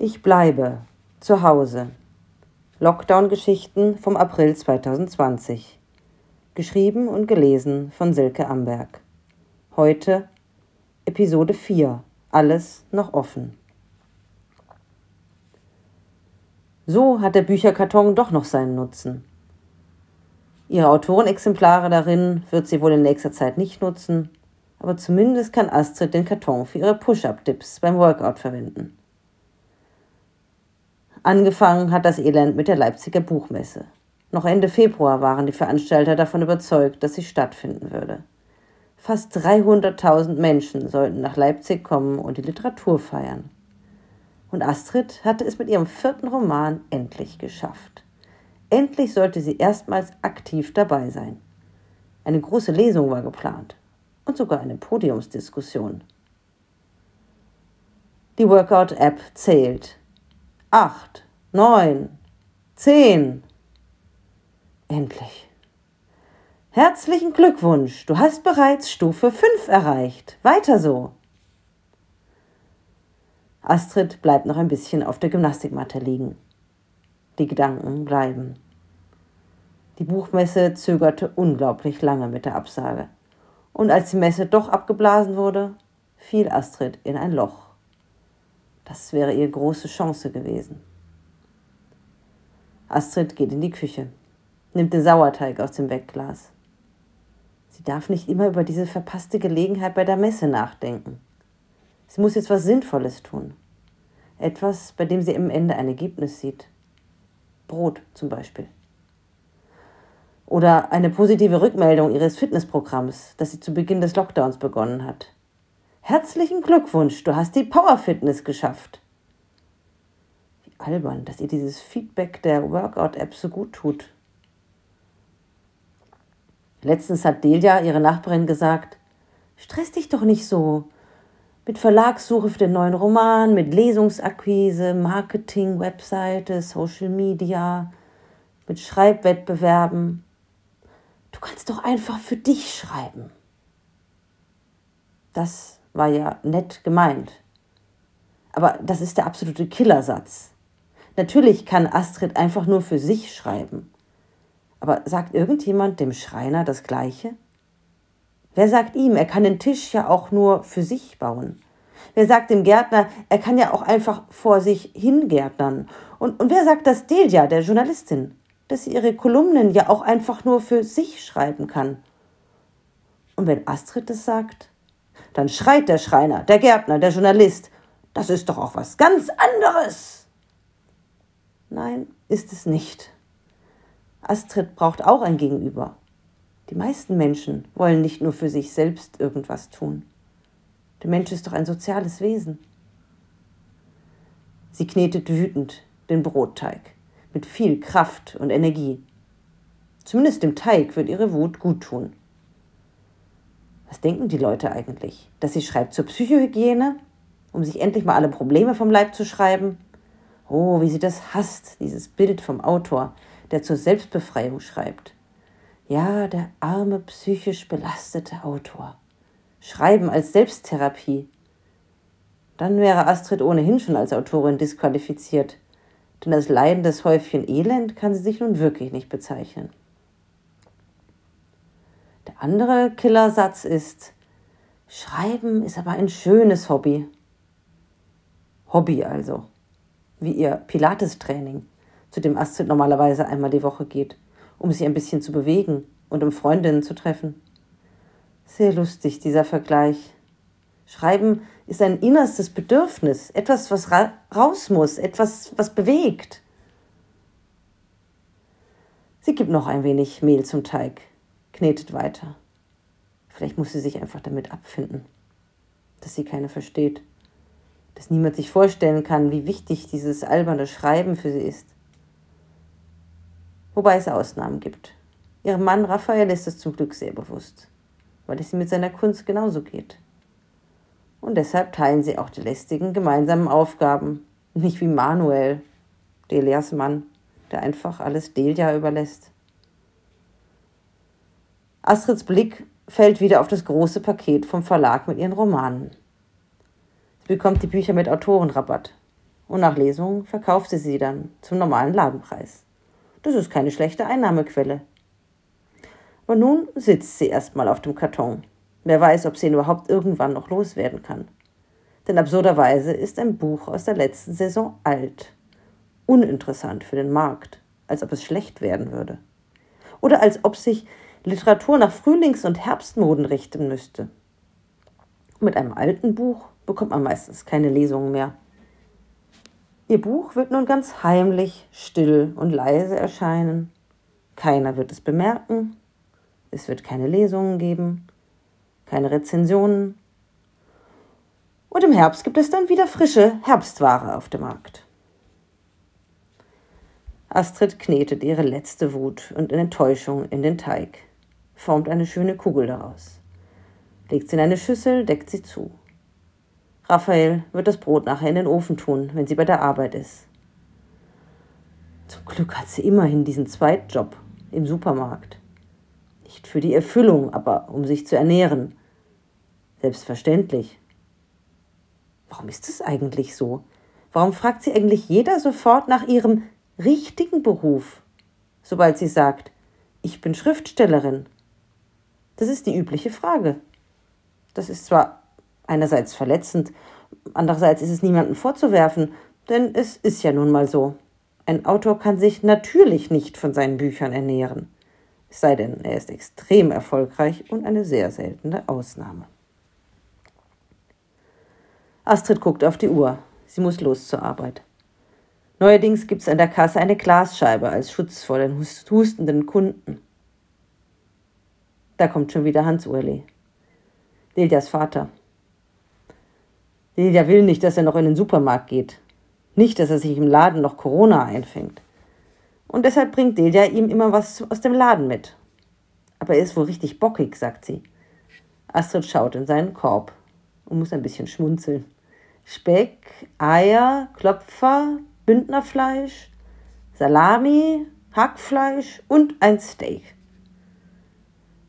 Ich bleibe zu Hause. Lockdown-Geschichten vom April 2020. Geschrieben und gelesen von Silke Amberg. Heute Episode 4. Alles noch offen. So hat der Bücherkarton doch noch seinen Nutzen. Ihre Autorenexemplare darin wird sie wohl in nächster Zeit nicht nutzen, aber zumindest kann Astrid den Karton für ihre Push-Up-Dips beim Workout verwenden. Angefangen hat das Elend mit der Leipziger Buchmesse. Noch Ende Februar waren die Veranstalter davon überzeugt, dass sie stattfinden würde. Fast 300.000 Menschen sollten nach Leipzig kommen und die Literatur feiern. Und Astrid hatte es mit ihrem vierten Roman endlich geschafft. Endlich sollte sie erstmals aktiv dabei sein. Eine große Lesung war geplant und sogar eine Podiumsdiskussion. Die Workout-App zählt acht, neun, zehn. Endlich. Herzlichen Glückwunsch, du hast bereits Stufe 5 erreicht. Weiter so. Astrid bleibt noch ein bisschen auf der Gymnastikmatte liegen. Die Gedanken bleiben. Die Buchmesse zögerte unglaublich lange mit der Absage. Und als die Messe doch abgeblasen wurde, fiel Astrid in ein Loch. Das wäre ihre große Chance gewesen. Astrid geht in die Küche, nimmt den Sauerteig aus dem Wegglas. Sie darf nicht immer über diese verpasste Gelegenheit bei der Messe nachdenken. Sie muss jetzt was Sinnvolles tun. Etwas, bei dem sie am Ende ein Ergebnis sieht. Brot zum Beispiel. Oder eine positive Rückmeldung ihres Fitnessprogramms, das sie zu Beginn des Lockdowns begonnen hat. Herzlichen Glückwunsch, du hast die Power Fitness geschafft. Wie albern, dass ihr dieses Feedback der Workout-App so gut tut. Letztens hat Delia, ihre Nachbarin, gesagt, stress dich doch nicht so. Mit Verlagssuche für den neuen Roman, mit Lesungsakquise, Marketing, Webseite, Social Media, mit Schreibwettbewerben. Du kannst doch einfach für dich schreiben. Das war ja nett gemeint. Aber das ist der absolute Killersatz. Natürlich kann Astrid einfach nur für sich schreiben. Aber sagt irgendjemand dem Schreiner das Gleiche? Wer sagt ihm, er kann den Tisch ja auch nur für sich bauen? Wer sagt dem Gärtner, er kann ja auch einfach vor sich hingärtnern? Und, und wer sagt das Delia, der Journalistin, dass sie ihre Kolumnen ja auch einfach nur für sich schreiben kann? Und wenn Astrid das sagt, dann schreit der Schreiner, der Gärtner, der Journalist, das ist doch auch was ganz anderes. Nein, ist es nicht. Astrid braucht auch ein Gegenüber. Die meisten Menschen wollen nicht nur für sich selbst irgendwas tun. Der Mensch ist doch ein soziales Wesen. Sie knetet wütend den Brotteig mit viel Kraft und Energie. Zumindest dem Teig wird ihre Wut gut tun. Was denken die Leute eigentlich? Dass sie schreibt zur Psychohygiene, um sich endlich mal alle Probleme vom Leib zu schreiben? Oh, wie sie das hasst, dieses Bild vom Autor, der zur Selbstbefreiung schreibt. Ja, der arme psychisch belastete Autor. Schreiben als Selbsttherapie. Dann wäre Astrid ohnehin schon als Autorin disqualifiziert, denn als leidendes Häufchen Elend kann sie sich nun wirklich nicht bezeichnen. Der andere Killersatz ist, Schreiben ist aber ein schönes Hobby. Hobby also, wie ihr Pilates-Training, zu dem Astrid normalerweise einmal die Woche geht, um sich ein bisschen zu bewegen und um Freundinnen zu treffen. Sehr lustig, dieser Vergleich. Schreiben ist ein innerstes Bedürfnis, etwas, was ra raus muss, etwas, was bewegt. Sie gibt noch ein wenig Mehl zum Teig knetet weiter. Vielleicht muss sie sich einfach damit abfinden, dass sie keine versteht, dass niemand sich vorstellen kann, wie wichtig dieses alberne Schreiben für sie ist. Wobei es Ausnahmen gibt. Ihrem Mann Raphael ist es zum Glück sehr bewusst, weil es ihm mit seiner Kunst genauso geht. Und deshalb teilen sie auch die lästigen gemeinsamen Aufgaben, nicht wie Manuel, Delias Mann, der einfach alles Delia überlässt. Astrids Blick fällt wieder auf das große Paket vom Verlag mit ihren Romanen. Sie bekommt die Bücher mit Autorenrabatt. und nach Lesung verkauft sie sie dann zum normalen Ladenpreis. Das ist keine schlechte Einnahmequelle. Aber nun sitzt sie erstmal auf dem Karton. Wer weiß, ob sie ihn überhaupt irgendwann noch loswerden kann. Denn absurderweise ist ein Buch aus der letzten Saison alt. Uninteressant für den Markt, als ob es schlecht werden würde. Oder als ob sich Literatur nach Frühlings- und Herbstmoden richten müsste. Mit einem alten Buch bekommt man meistens keine Lesungen mehr. Ihr Buch wird nun ganz heimlich, still und leise erscheinen. Keiner wird es bemerken. Es wird keine Lesungen geben, keine Rezensionen. Und im Herbst gibt es dann wieder frische Herbstware auf dem Markt. Astrid knetet ihre letzte Wut und Enttäuschung in den Teig, formt eine schöne Kugel daraus, legt sie in eine Schüssel, deckt sie zu. Raphael wird das Brot nachher in den Ofen tun, wenn sie bei der Arbeit ist. Zum Glück hat sie immerhin diesen Zweitjob im Supermarkt. Nicht für die Erfüllung, aber um sich zu ernähren. Selbstverständlich. Warum ist es eigentlich so? Warum fragt sie eigentlich jeder sofort nach ihrem richtigen Beruf, sobald sie sagt, ich bin Schriftstellerin? Das ist die übliche Frage. Das ist zwar einerseits verletzend, andererseits ist es niemandem vorzuwerfen, denn es ist ja nun mal so. Ein Autor kann sich natürlich nicht von seinen Büchern ernähren. Es sei denn, er ist extrem erfolgreich und eine sehr seltene Ausnahme. Astrid guckt auf die Uhr. Sie muss los zur Arbeit. Neuerdings gibt es an der Kasse eine Glasscheibe als Schutz vor den hustenden Kunden. Da kommt schon wieder Hans Urli. Lilias Vater. Lilia will nicht, dass er noch in den Supermarkt geht. Nicht, dass er sich im Laden noch Corona einfängt. Und deshalb bringt Delia ihm immer was aus dem Laden mit. Aber er ist wohl richtig bockig, sagt sie. Astrid schaut in seinen Korb und muss ein bisschen schmunzeln. Speck, Eier, Klopfer, Bündnerfleisch, Salami, Hackfleisch und ein Steak.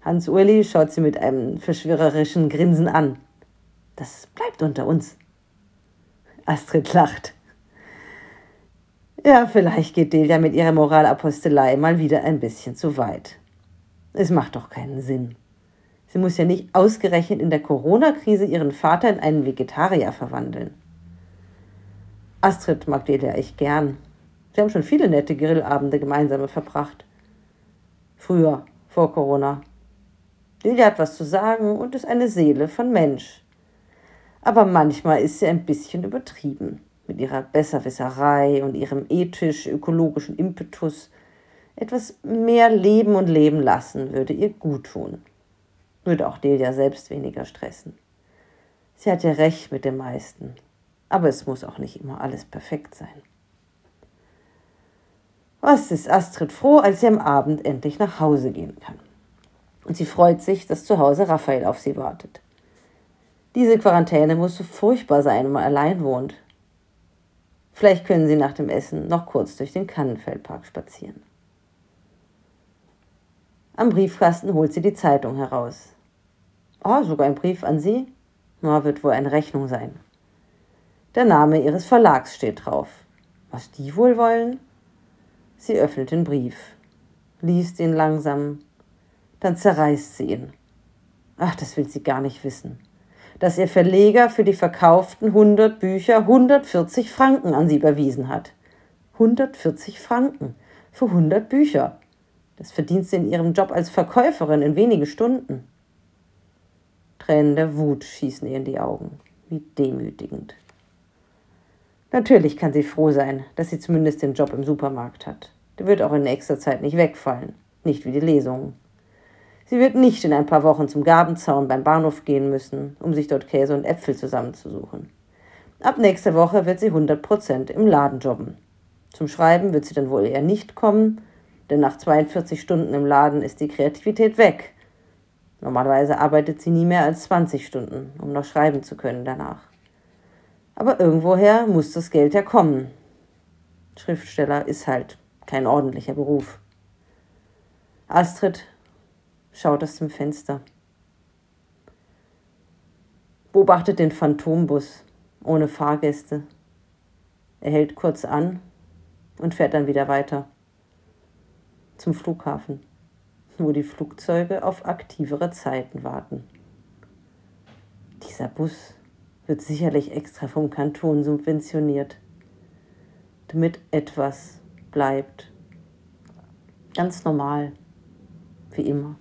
Hans-Uli schaut sie mit einem verschwörerischen Grinsen an. Das bleibt unter uns. Astrid lacht. Ja, vielleicht geht Delia mit ihrer Moralapostelei mal wieder ein bisschen zu weit. Es macht doch keinen Sinn. Sie muss ja nicht ausgerechnet in der Corona-Krise ihren Vater in einen Vegetarier verwandeln. Astrid mag Delia echt gern. Sie haben schon viele nette Grillabende gemeinsam verbracht. Früher, vor Corona. Delia hat was zu sagen und ist eine Seele von Mensch aber manchmal ist sie ein bisschen übertrieben mit ihrer Besserwisserei und ihrem ethisch-ökologischen Impetus. Etwas mehr leben und leben lassen würde ihr gut tun. Würde auch Delia selbst weniger stressen. Sie hat ja recht mit dem meisten. Aber es muss auch nicht immer alles perfekt sein. Was ist Astrid froh, als sie am Abend endlich nach Hause gehen kann. Und sie freut sich, dass zu Hause Raphael auf sie wartet. Diese Quarantäne muss so furchtbar sein, wenn man allein wohnt. Vielleicht können Sie nach dem Essen noch kurz durch den Kannenfeldpark spazieren. Am Briefkasten holt sie die Zeitung heraus. Oh, sogar ein Brief an Sie? Na, wird wohl eine Rechnung sein. Der Name Ihres Verlags steht drauf. Was die wohl wollen? Sie öffnet den Brief, liest ihn langsam, dann zerreißt sie ihn. Ach, das will sie gar nicht wissen dass ihr Verleger für die verkauften 100 Bücher 140 Franken an sie überwiesen hat. 140 Franken für 100 Bücher. Das verdient sie in ihrem Job als Verkäuferin in wenigen Stunden. Tränen der Wut schießen ihr in die Augen. Wie demütigend. Natürlich kann sie froh sein, dass sie zumindest den Job im Supermarkt hat. Der wird auch in nächster Zeit nicht wegfallen. Nicht wie die Lesungen. Sie wird nicht in ein paar Wochen zum Gabenzaun beim Bahnhof gehen müssen, um sich dort Käse und Äpfel zusammenzusuchen. Ab nächster Woche wird sie 100 Prozent im Laden jobben. Zum Schreiben wird sie dann wohl eher nicht kommen, denn nach 42 Stunden im Laden ist die Kreativität weg. Normalerweise arbeitet sie nie mehr als 20 Stunden, um noch schreiben zu können danach. Aber irgendwoher muss das Geld ja kommen. Schriftsteller ist halt kein ordentlicher Beruf. Astrid schaut aus dem Fenster. Beobachtet den Phantombus ohne Fahrgäste. Er hält kurz an und fährt dann wieder weiter zum Flughafen, wo die Flugzeuge auf aktivere Zeiten warten. Dieser Bus wird sicherlich extra vom Kanton subventioniert, damit etwas bleibt. Ganz normal, wie immer.